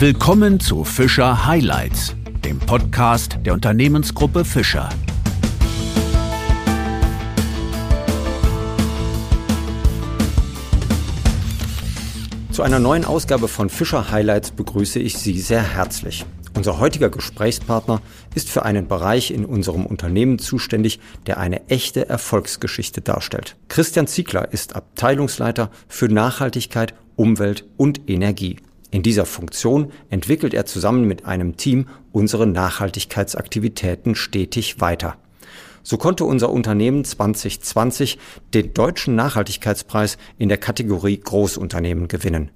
Willkommen zu Fischer Highlights, dem Podcast der Unternehmensgruppe Fischer. Zu einer neuen Ausgabe von Fischer Highlights begrüße ich Sie sehr herzlich. Unser heutiger Gesprächspartner ist für einen Bereich in unserem Unternehmen zuständig, der eine echte Erfolgsgeschichte darstellt. Christian Ziegler ist Abteilungsleiter für Nachhaltigkeit, Umwelt und Energie. In dieser Funktion entwickelt er zusammen mit einem Team unsere Nachhaltigkeitsaktivitäten stetig weiter. So konnte unser Unternehmen 2020 den deutschen Nachhaltigkeitspreis in der Kategorie Großunternehmen gewinnen.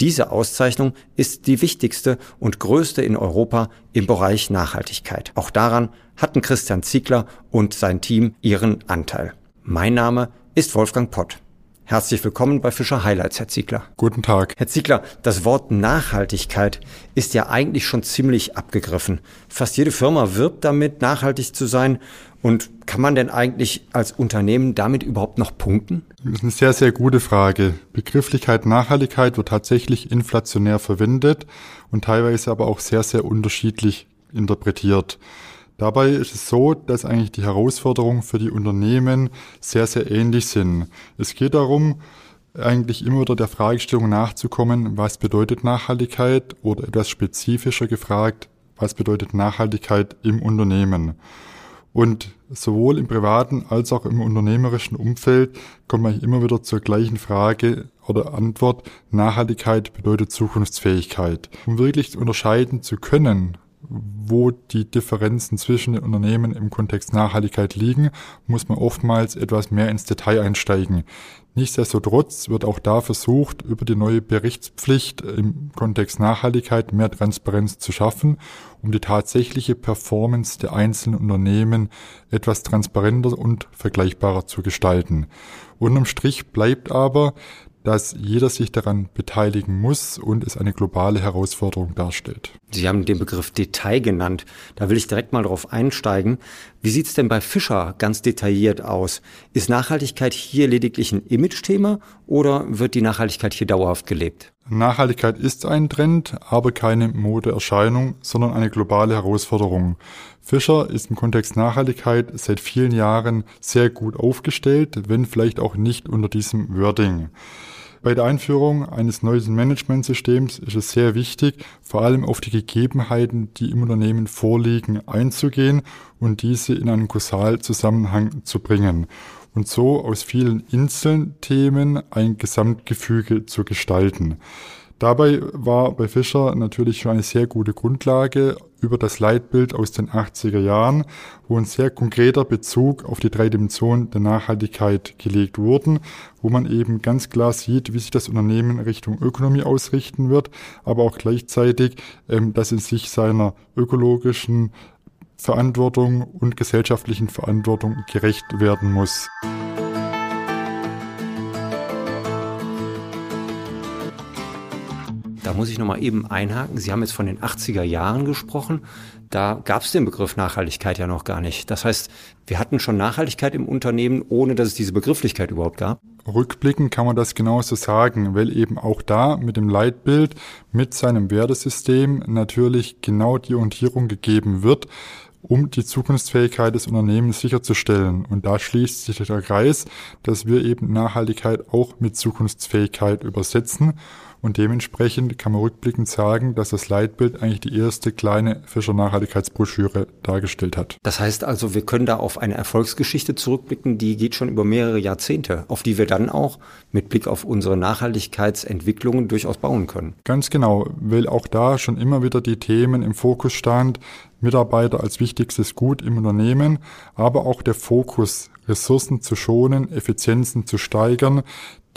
Diese Auszeichnung ist die wichtigste und größte in Europa im Bereich Nachhaltigkeit. Auch daran hatten Christian Ziegler und sein Team ihren Anteil. Mein Name ist Wolfgang Pott. Herzlich willkommen bei Fischer Highlights, Herr Ziegler. Guten Tag. Herr Ziegler, das Wort Nachhaltigkeit ist ja eigentlich schon ziemlich abgegriffen. Fast jede Firma wirbt damit, nachhaltig zu sein. Und kann man denn eigentlich als Unternehmen damit überhaupt noch punkten? Das ist eine sehr, sehr gute Frage. Begrifflichkeit Nachhaltigkeit wird tatsächlich inflationär verwendet und teilweise aber auch sehr, sehr unterschiedlich interpretiert. Dabei ist es so, dass eigentlich die Herausforderungen für die Unternehmen sehr, sehr ähnlich sind. Es geht darum, eigentlich immer wieder der Fragestellung nachzukommen, was bedeutet Nachhaltigkeit oder etwas spezifischer gefragt, was bedeutet Nachhaltigkeit im Unternehmen. Und sowohl im privaten als auch im unternehmerischen Umfeld kommt man immer wieder zur gleichen Frage oder Antwort, Nachhaltigkeit bedeutet Zukunftsfähigkeit. Um wirklich unterscheiden zu können, wo die Differenzen zwischen den Unternehmen im Kontext Nachhaltigkeit liegen, muss man oftmals etwas mehr ins Detail einsteigen. Nichtsdestotrotz wird auch da versucht, über die neue Berichtspflicht im Kontext Nachhaltigkeit mehr Transparenz zu schaffen, um die tatsächliche Performance der einzelnen Unternehmen etwas transparenter und vergleichbarer zu gestalten. Unterm Strich bleibt aber, dass jeder sich daran beteiligen muss und es eine globale Herausforderung darstellt. Sie haben den Begriff Detail genannt. Da will ich direkt mal drauf einsteigen. Wie sieht's denn bei Fischer ganz detailliert aus? Ist Nachhaltigkeit hier lediglich ein Image-Thema oder wird die Nachhaltigkeit hier dauerhaft gelebt? Nachhaltigkeit ist ein Trend, aber keine Modeerscheinung, sondern eine globale Herausforderung. Fischer ist im Kontext Nachhaltigkeit seit vielen Jahren sehr gut aufgestellt, wenn vielleicht auch nicht unter diesem Wording. Bei der Einführung eines neuen Managementsystems ist es sehr wichtig, vor allem auf die Gegebenheiten, die im Unternehmen vorliegen, einzugehen und diese in einen Kausalzusammenhang zu bringen und so aus vielen Inselthemen ein Gesamtgefüge zu gestalten. Dabei war bei Fischer natürlich schon eine sehr gute Grundlage über das Leitbild aus den 80er Jahren, wo ein sehr konkreter Bezug auf die drei Dimensionen der Nachhaltigkeit gelegt wurden, wo man eben ganz klar sieht, wie sich das Unternehmen Richtung Ökonomie ausrichten wird, aber auch gleichzeitig, ähm, dass es sich seiner ökologischen Verantwortung und gesellschaftlichen Verantwortung gerecht werden muss. Da muss ich nochmal eben einhaken. Sie haben jetzt von den 80er Jahren gesprochen. Da gab es den Begriff Nachhaltigkeit ja noch gar nicht. Das heißt, wir hatten schon Nachhaltigkeit im Unternehmen, ohne dass es diese Begrifflichkeit überhaupt gab. Rückblickend kann man das genauso sagen, weil eben auch da mit dem Leitbild, mit seinem Wertesystem natürlich genau die Orientierung gegeben wird, um die Zukunftsfähigkeit des Unternehmens sicherzustellen. Und da schließt sich der Kreis, dass wir eben Nachhaltigkeit auch mit Zukunftsfähigkeit übersetzen und dementsprechend kann man rückblickend sagen, dass das Leitbild eigentlich die erste kleine Fischer Nachhaltigkeitsbroschüre dargestellt hat. Das heißt also, wir können da auf eine Erfolgsgeschichte zurückblicken, die geht schon über mehrere Jahrzehnte, auf die wir dann auch mit Blick auf unsere Nachhaltigkeitsentwicklungen durchaus bauen können. Ganz genau, weil auch da schon immer wieder die Themen im Fokus stand, Mitarbeiter als wichtigstes Gut im Unternehmen, aber auch der Fokus, Ressourcen zu schonen, Effizienzen zu steigern,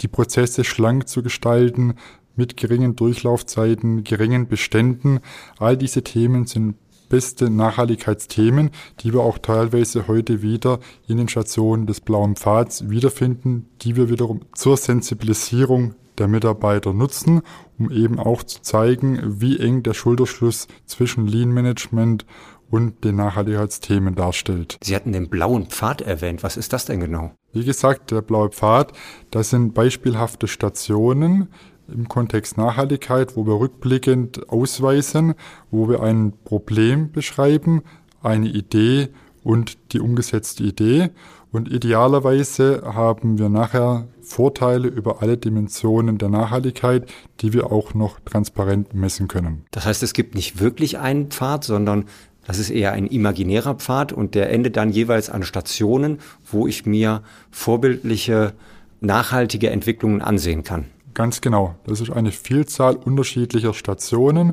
die Prozesse schlank zu gestalten, mit geringen Durchlaufzeiten, geringen Beständen. All diese Themen sind beste Nachhaltigkeitsthemen, die wir auch teilweise heute wieder in den Stationen des Blauen Pfads wiederfinden, die wir wiederum zur Sensibilisierung der Mitarbeiter nutzen, um eben auch zu zeigen, wie eng der Schulterschluss zwischen Lean Management und den Nachhaltigkeitsthemen darstellt. Sie hatten den blauen Pfad erwähnt. Was ist das denn genau? Wie gesagt, der blaue Pfad, das sind beispielhafte Stationen, im Kontext Nachhaltigkeit, wo wir rückblickend ausweisen, wo wir ein Problem beschreiben, eine Idee und die umgesetzte Idee. Und idealerweise haben wir nachher Vorteile über alle Dimensionen der Nachhaltigkeit, die wir auch noch transparent messen können. Das heißt, es gibt nicht wirklich einen Pfad, sondern das ist eher ein imaginärer Pfad und der endet dann jeweils an Stationen, wo ich mir vorbildliche, nachhaltige Entwicklungen ansehen kann. Ganz genau. Das ist eine Vielzahl unterschiedlicher Stationen,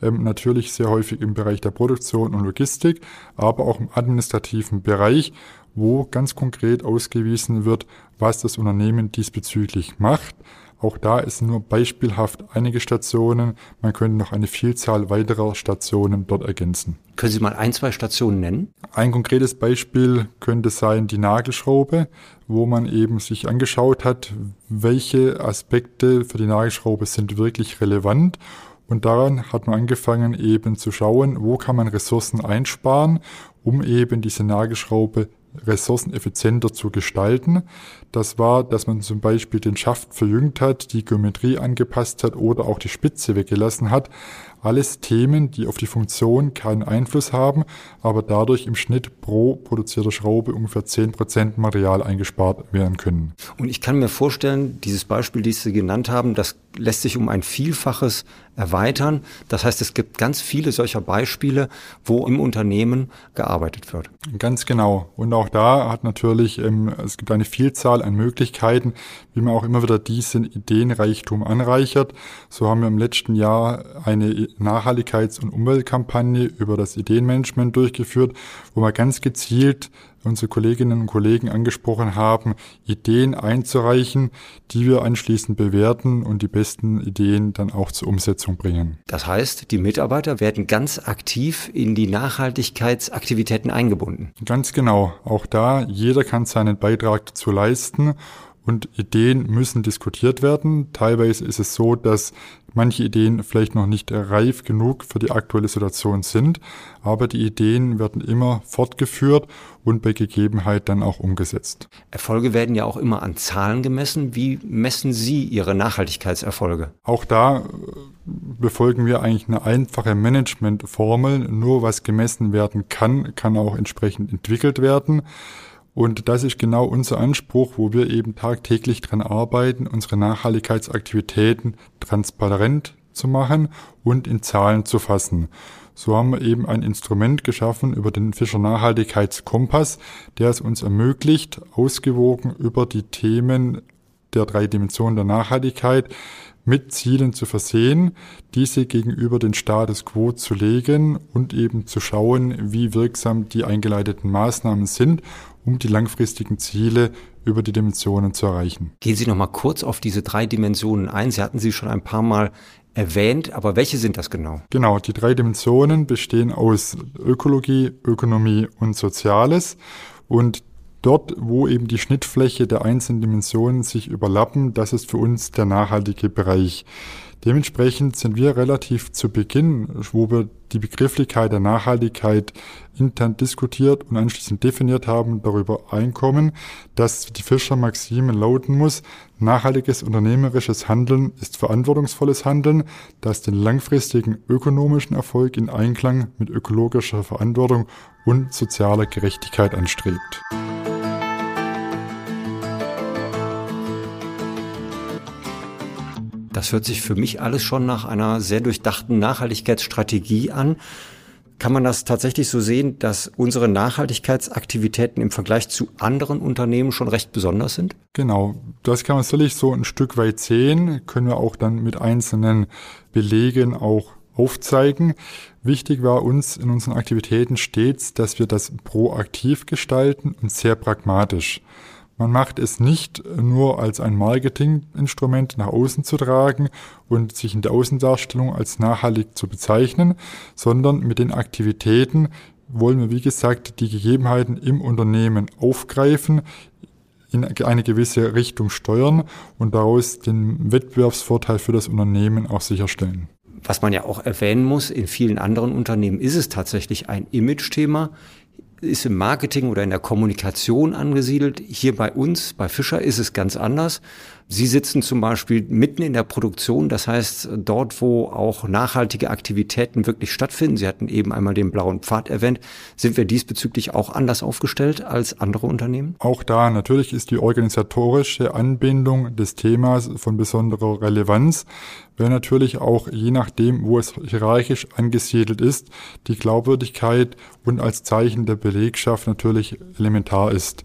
ähm, natürlich sehr häufig im Bereich der Produktion und Logistik, aber auch im administrativen Bereich, wo ganz konkret ausgewiesen wird, was das Unternehmen diesbezüglich macht. Auch da ist nur beispielhaft einige Stationen. Man könnte noch eine Vielzahl weiterer Stationen dort ergänzen. Können Sie mal ein, zwei Stationen nennen? Ein konkretes Beispiel könnte sein die Nagelschraube, wo man eben sich angeschaut hat, welche Aspekte für die Nagelschraube sind wirklich relevant und daran hat man angefangen eben zu schauen, wo kann man Ressourcen einsparen, um eben diese Nagelschraube ressourceneffizienter zu gestalten. Das war, dass man zum Beispiel den Schaft verjüngt hat, die Geometrie angepasst hat oder auch die Spitze weggelassen hat. Alles Themen, die auf die Funktion keinen Einfluss haben, aber dadurch im Schnitt pro produzierte Schraube ungefähr zehn Prozent Material eingespart werden können. Und ich kann mir vorstellen, dieses Beispiel, das Sie genannt haben, das lässt sich um ein Vielfaches erweitern. Das heißt, es gibt ganz viele solcher Beispiele, wo im Unternehmen gearbeitet wird. Ganz genau. Und auch da hat natürlich, ähm, es gibt eine Vielzahl an Möglichkeiten, wie man auch immer wieder diesen Ideenreichtum anreichert. So haben wir im letzten Jahr eine Nachhaltigkeits- und Umweltkampagne über das Ideenmanagement durchgeführt, wo wir ganz gezielt unsere Kolleginnen und Kollegen angesprochen haben, Ideen einzureichen, die wir anschließend bewerten und die besten Ideen dann auch zur Umsetzung bringen. Das heißt, die Mitarbeiter werden ganz aktiv in die Nachhaltigkeitsaktivitäten eingebunden. Ganz genau. Auch da, jeder kann seinen Beitrag dazu leisten und Ideen müssen diskutiert werden. Teilweise ist es so, dass manche Ideen vielleicht noch nicht reif genug für die aktuelle Situation sind, aber die Ideen werden immer fortgeführt und bei Gegebenheit dann auch umgesetzt. Erfolge werden ja auch immer an Zahlen gemessen. Wie messen Sie Ihre Nachhaltigkeitserfolge? Auch da äh, befolgen wir eigentlich eine einfache Managementformel. Nur was gemessen werden kann, kann auch entsprechend entwickelt werden. Und das ist genau unser Anspruch, wo wir eben tagtäglich dran arbeiten, unsere Nachhaltigkeitsaktivitäten transparent zu machen und in Zahlen zu fassen. So haben wir eben ein Instrument geschaffen über den Fischer Nachhaltigkeitskompass, der es uns ermöglicht, ausgewogen über die Themen der drei Dimensionen der Nachhaltigkeit mit Zielen zu versehen, diese gegenüber den Status quo zu legen und eben zu schauen, wie wirksam die eingeleiteten Maßnahmen sind, um die langfristigen Ziele über die Dimensionen zu erreichen. Gehen Sie noch mal kurz auf diese drei Dimensionen ein. Sie hatten sie schon ein paar Mal erwähnt, aber welche sind das genau? Genau, die drei Dimensionen bestehen aus Ökologie, Ökonomie und Soziales und Dort, wo eben die Schnittfläche der einzelnen Dimensionen sich überlappen, das ist für uns der nachhaltige Bereich. Dementsprechend sind wir relativ zu Beginn, wo wir die Begrifflichkeit der Nachhaltigkeit intern diskutiert und anschließend definiert haben, darüber einkommen, dass die Fischer-Maxime lauten muss, nachhaltiges unternehmerisches Handeln ist verantwortungsvolles Handeln, das den langfristigen ökonomischen Erfolg in Einklang mit ökologischer Verantwortung und sozialer Gerechtigkeit anstrebt. Das hört sich für mich alles schon nach einer sehr durchdachten Nachhaltigkeitsstrategie an. Kann man das tatsächlich so sehen, dass unsere Nachhaltigkeitsaktivitäten im Vergleich zu anderen Unternehmen schon recht besonders sind? Genau, das kann man sicherlich so ein Stück weit sehen, können wir auch dann mit einzelnen Belegen auch aufzeigen. Wichtig war uns in unseren Aktivitäten stets, dass wir das proaktiv gestalten und sehr pragmatisch. Man macht es nicht nur als ein Marketinginstrument nach außen zu tragen und sich in der Außendarstellung als nachhaltig zu bezeichnen, sondern mit den Aktivitäten wollen wir, wie gesagt, die Gegebenheiten im Unternehmen aufgreifen, in eine gewisse Richtung steuern und daraus den Wettbewerbsvorteil für das Unternehmen auch sicherstellen. Was man ja auch erwähnen muss, in vielen anderen Unternehmen ist es tatsächlich ein Image-Thema ist im Marketing oder in der Kommunikation angesiedelt. Hier bei uns, bei Fischer, ist es ganz anders. Sie sitzen zum Beispiel mitten in der Produktion, das heißt dort, wo auch nachhaltige Aktivitäten wirklich stattfinden. Sie hatten eben einmal den blauen Pfad erwähnt. Sind wir diesbezüglich auch anders aufgestellt als andere Unternehmen? Auch da natürlich ist die organisatorische Anbindung des Themas von besonderer Relevanz, weil natürlich auch je nachdem, wo es hierarchisch angesiedelt ist, die Glaubwürdigkeit und als Zeichen der Belegschaft natürlich elementar ist.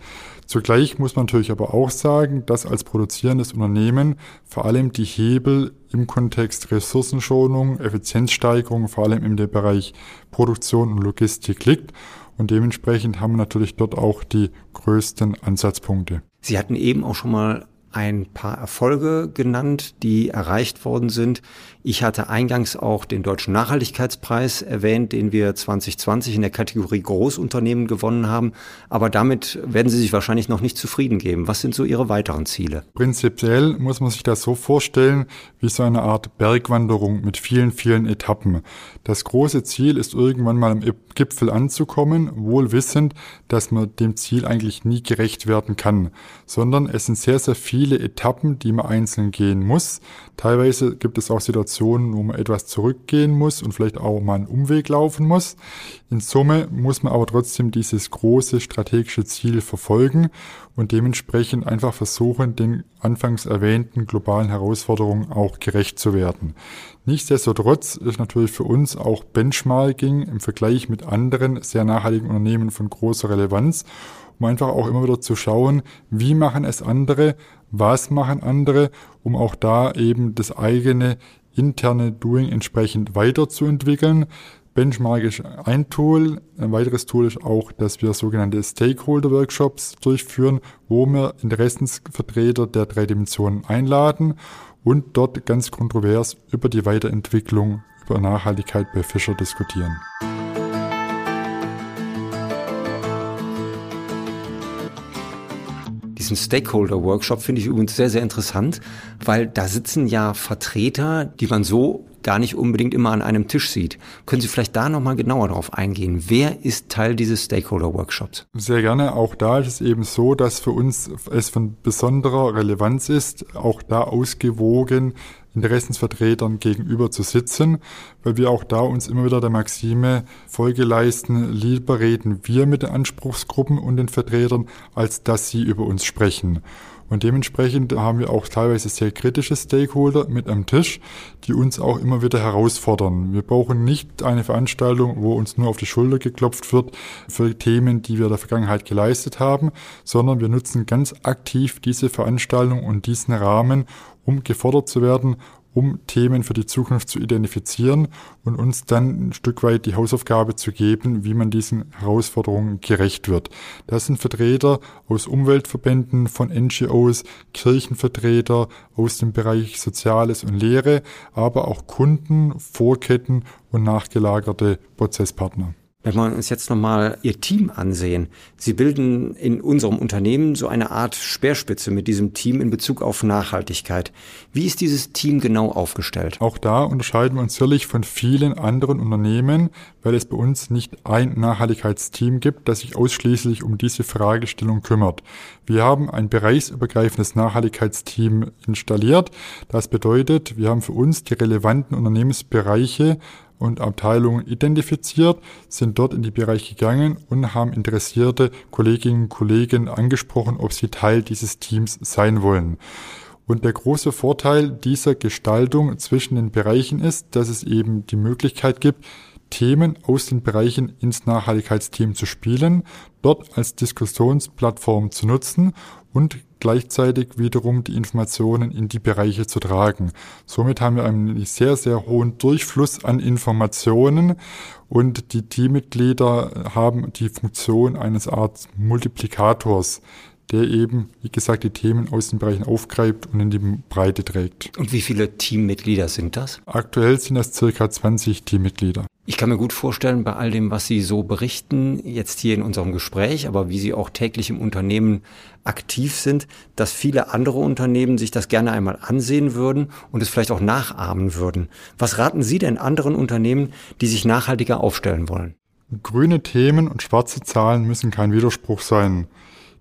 Zugleich muss man natürlich aber auch sagen, dass als produzierendes Unternehmen vor allem die Hebel im Kontext Ressourcenschonung, Effizienzsteigerung, vor allem im Bereich Produktion und Logistik liegt. Und dementsprechend haben wir natürlich dort auch die größten Ansatzpunkte. Sie hatten eben auch schon mal ein paar Erfolge genannt, die erreicht worden sind. Ich hatte eingangs auch den Deutschen Nachhaltigkeitspreis erwähnt, den wir 2020 in der Kategorie Großunternehmen gewonnen haben. Aber damit werden Sie sich wahrscheinlich noch nicht zufrieden geben. Was sind so Ihre weiteren Ziele? Prinzipiell muss man sich das so vorstellen, wie so eine Art Bergwanderung mit vielen, vielen Etappen. Das große Ziel ist irgendwann mal am Gipfel anzukommen, wohl wissend, dass man dem Ziel eigentlich nie gerecht werden kann, sondern es sind sehr, sehr viele Etappen, die man einzeln gehen muss. Teilweise gibt es auch Situationen, wo man etwas zurückgehen muss und vielleicht auch mal einen Umweg laufen muss. In Summe muss man aber trotzdem dieses große strategische Ziel verfolgen und dementsprechend einfach versuchen, den anfangs erwähnten globalen Herausforderungen auch gerecht zu werden. Nichtsdestotrotz ist natürlich für uns auch Benchmarking im Vergleich mit anderen sehr nachhaltigen Unternehmen von großer Relevanz, um einfach auch immer wieder zu schauen, wie machen es andere, was machen andere, um auch da eben das eigene interne Doing entsprechend weiterzuentwickeln. Benchmark ist ein Tool. Ein weiteres Tool ist auch, dass wir sogenannte Stakeholder-Workshops durchführen, wo wir Interessensvertreter der drei Dimensionen einladen und dort ganz kontrovers über die Weiterentwicklung, über Nachhaltigkeit bei Fischer diskutieren. Diesen Stakeholder-Workshop finde ich übrigens sehr, sehr interessant, weil da sitzen ja Vertreter, die man so gar nicht unbedingt immer an einem Tisch sieht. Können Sie vielleicht da nochmal genauer darauf eingehen? Wer ist Teil dieses Stakeholder-Workshops? Sehr gerne. Auch da ist es eben so, dass für uns es von besonderer Relevanz ist, auch da ausgewogen Interessensvertretern gegenüber zu sitzen, weil wir auch da uns immer wieder der Maxime Folge leisten, lieber reden wir mit den Anspruchsgruppen und den Vertretern, als dass sie über uns sprechen. Und dementsprechend haben wir auch teilweise sehr kritische Stakeholder mit am Tisch, die uns auch immer wieder herausfordern. Wir brauchen nicht eine Veranstaltung, wo uns nur auf die Schulter geklopft wird für Themen, die wir in der Vergangenheit geleistet haben, sondern wir nutzen ganz aktiv diese Veranstaltung und diesen Rahmen, um gefordert zu werden, um Themen für die Zukunft zu identifizieren und uns dann ein Stück weit die Hausaufgabe zu geben, wie man diesen Herausforderungen gerecht wird. Das sind Vertreter aus Umweltverbänden, von NGOs, Kirchenvertreter aus dem Bereich Soziales und Lehre, aber auch Kunden, Vorketten und nachgelagerte Prozesspartner. Wenn wir uns jetzt nochmal Ihr Team ansehen. Sie bilden in unserem Unternehmen so eine Art Speerspitze mit diesem Team in Bezug auf Nachhaltigkeit. Wie ist dieses Team genau aufgestellt? Auch da unterscheiden wir uns sicherlich von vielen anderen Unternehmen, weil es bei uns nicht ein Nachhaltigkeitsteam gibt, das sich ausschließlich um diese Fragestellung kümmert. Wir haben ein bereichsübergreifendes Nachhaltigkeitsteam installiert. Das bedeutet, wir haben für uns die relevanten Unternehmensbereiche und Abteilungen identifiziert, sind dort in die Bereiche gegangen und haben interessierte Kolleginnen und Kollegen angesprochen, ob sie Teil dieses Teams sein wollen. Und der große Vorteil dieser Gestaltung zwischen den Bereichen ist, dass es eben die Möglichkeit gibt, Themen aus den Bereichen ins Nachhaltigkeitsteam zu spielen, dort als Diskussionsplattform zu nutzen und gleichzeitig wiederum die Informationen in die Bereiche zu tragen. Somit haben wir einen sehr, sehr hohen Durchfluss an Informationen und die Teammitglieder haben die Funktion eines Art Multiplikators der eben, wie gesagt, die Themen aus den Bereichen aufgreift und in die Breite trägt. Und wie viele Teammitglieder sind das? Aktuell sind das circa 20 Teammitglieder. Ich kann mir gut vorstellen, bei all dem, was Sie so berichten, jetzt hier in unserem Gespräch, aber wie Sie auch täglich im Unternehmen aktiv sind, dass viele andere Unternehmen sich das gerne einmal ansehen würden und es vielleicht auch nachahmen würden. Was raten Sie denn anderen Unternehmen, die sich nachhaltiger aufstellen wollen? Grüne Themen und schwarze Zahlen müssen kein Widerspruch sein.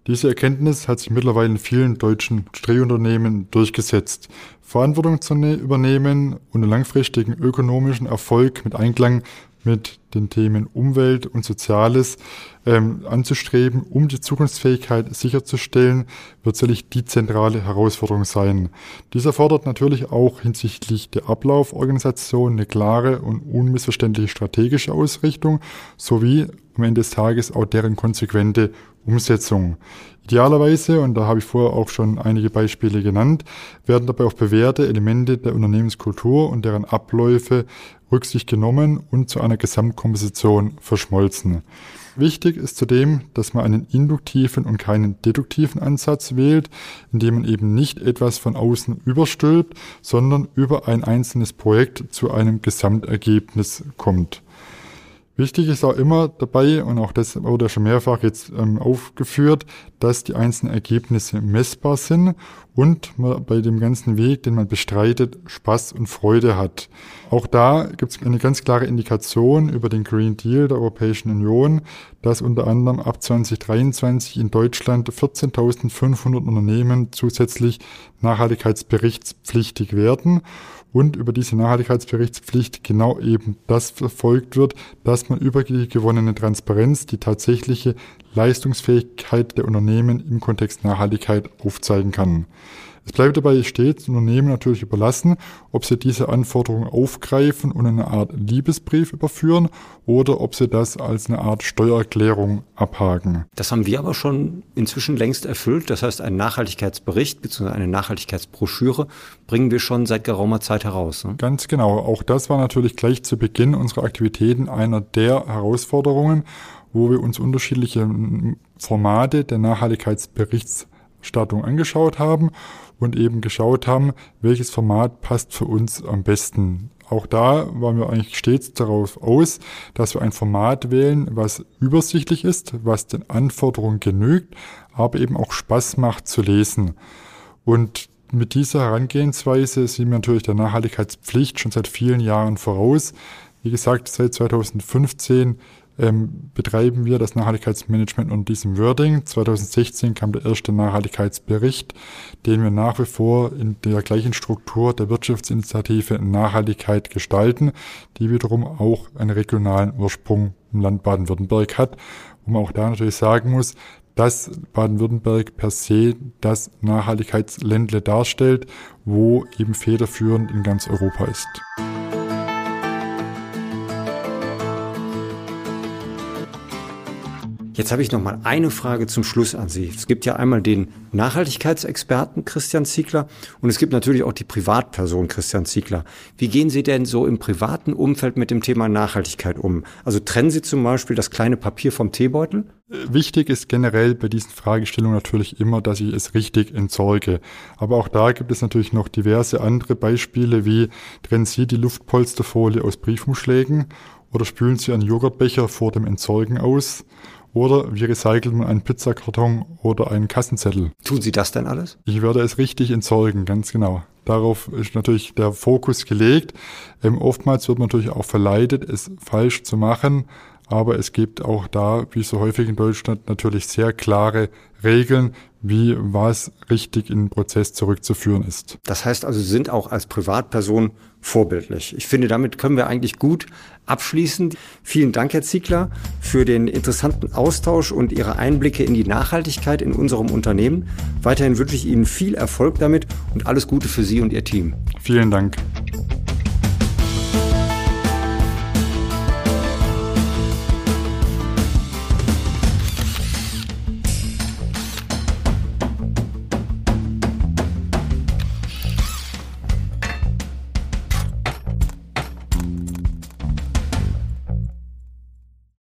Diese Erkenntnis hat sich mittlerweile in vielen deutschen Drehunternehmen durchgesetzt. Verantwortung zu ne-, übernehmen und einen langfristigen ökonomischen Erfolg mit Einklang mit den Themen Umwelt und Soziales ähm, anzustreben, um die Zukunftsfähigkeit sicherzustellen, wird sicherlich die zentrale Herausforderung sein. Dies erfordert natürlich auch hinsichtlich der Ablauforganisation eine klare und unmissverständliche strategische Ausrichtung sowie am Ende des Tages auch deren konsequente Umsetzung. Idealerweise, und da habe ich vorher auch schon einige Beispiele genannt, werden dabei auf bewährte Elemente der Unternehmenskultur und deren Abläufe Rücksicht genommen und zu einer Gesamtkomposition verschmolzen. Wichtig ist zudem, dass man einen induktiven und keinen deduktiven Ansatz wählt, indem man eben nicht etwas von außen überstülpt, sondern über ein einzelnes Projekt zu einem Gesamtergebnis kommt. Wichtig ist auch immer dabei, und auch das wurde schon mehrfach jetzt ähm, aufgeführt, dass die einzelnen Ergebnisse messbar sind und man bei dem ganzen Weg, den man bestreitet, Spaß und Freude hat. Auch da gibt es eine ganz klare Indikation über den Green Deal der Europäischen Union, dass unter anderem ab 2023 in Deutschland 14.500 Unternehmen zusätzlich nachhaltigkeitsberichtspflichtig werden und über diese Nachhaltigkeitsberichtspflicht genau eben das verfolgt wird, dass man über die gewonnene Transparenz die tatsächliche Leistungsfähigkeit der Unternehmen im Kontext Nachhaltigkeit aufzeigen kann. Es bleibt dabei stets Unternehmen natürlich überlassen, ob sie diese Anforderungen aufgreifen und eine Art Liebesbrief überführen oder ob sie das als eine Art Steuererklärung abhaken. Das haben wir aber schon inzwischen längst erfüllt. Das heißt, einen Nachhaltigkeitsbericht bzw. eine Nachhaltigkeitsbroschüre bringen wir schon seit geraumer Zeit heraus. Ne? Ganz genau. Auch das war natürlich gleich zu Beginn unserer Aktivitäten einer der Herausforderungen, wo wir uns unterschiedliche Formate der Nachhaltigkeitsberichtsstattung angeschaut haben und eben geschaut haben, welches Format passt für uns am besten. Auch da waren wir eigentlich stets darauf aus, dass wir ein Format wählen, was übersichtlich ist, was den Anforderungen genügt, aber eben auch Spaß macht zu lesen. Und mit dieser Herangehensweise sind wir natürlich der Nachhaltigkeitspflicht schon seit vielen Jahren voraus. Wie gesagt, seit 2015 ähm, betreiben wir das Nachhaltigkeitsmanagement unter diesem Wording. 2016 kam der erste Nachhaltigkeitsbericht, den wir nach wie vor in der gleichen Struktur der Wirtschaftsinitiative Nachhaltigkeit gestalten, die wiederum auch einen regionalen Ursprung im Land Baden-Württemberg hat, wo man auch da natürlich sagen muss, dass Baden-Württemberg per se das Nachhaltigkeitsländle darstellt, wo eben federführend in ganz Europa ist. Jetzt habe ich noch mal eine Frage zum Schluss an Sie. Es gibt ja einmal den Nachhaltigkeitsexperten Christian Ziegler und es gibt natürlich auch die Privatperson Christian Ziegler. Wie gehen Sie denn so im privaten Umfeld mit dem Thema Nachhaltigkeit um? Also trennen Sie zum Beispiel das kleine Papier vom Teebeutel? Wichtig ist generell bei diesen Fragestellungen natürlich immer, dass ich es richtig entsorge. Aber auch da gibt es natürlich noch diverse andere Beispiele, wie trennen Sie die Luftpolsterfolie aus Briefumschlägen oder spülen Sie einen Joghurtbecher vor dem Entsorgen aus oder wie recycelt man einen Pizzakarton oder einen Kassenzettel? Tun Sie das denn alles? Ich werde es richtig entsorgen, ganz genau. Darauf ist natürlich der Fokus gelegt. Ähm, oftmals wird man natürlich auch verleitet, es falsch zu machen. Aber es gibt auch da, wie so häufig in Deutschland, natürlich sehr klare Regeln, wie was richtig in den Prozess zurückzuführen ist. Das heißt also, Sie sind auch als Privatperson vorbildlich. Ich finde, damit können wir eigentlich gut abschließen. Vielen Dank, Herr Ziegler, für den interessanten Austausch und Ihre Einblicke in die Nachhaltigkeit in unserem Unternehmen. Weiterhin wünsche ich Ihnen viel Erfolg damit und alles Gute für Sie und Ihr Team. Vielen Dank.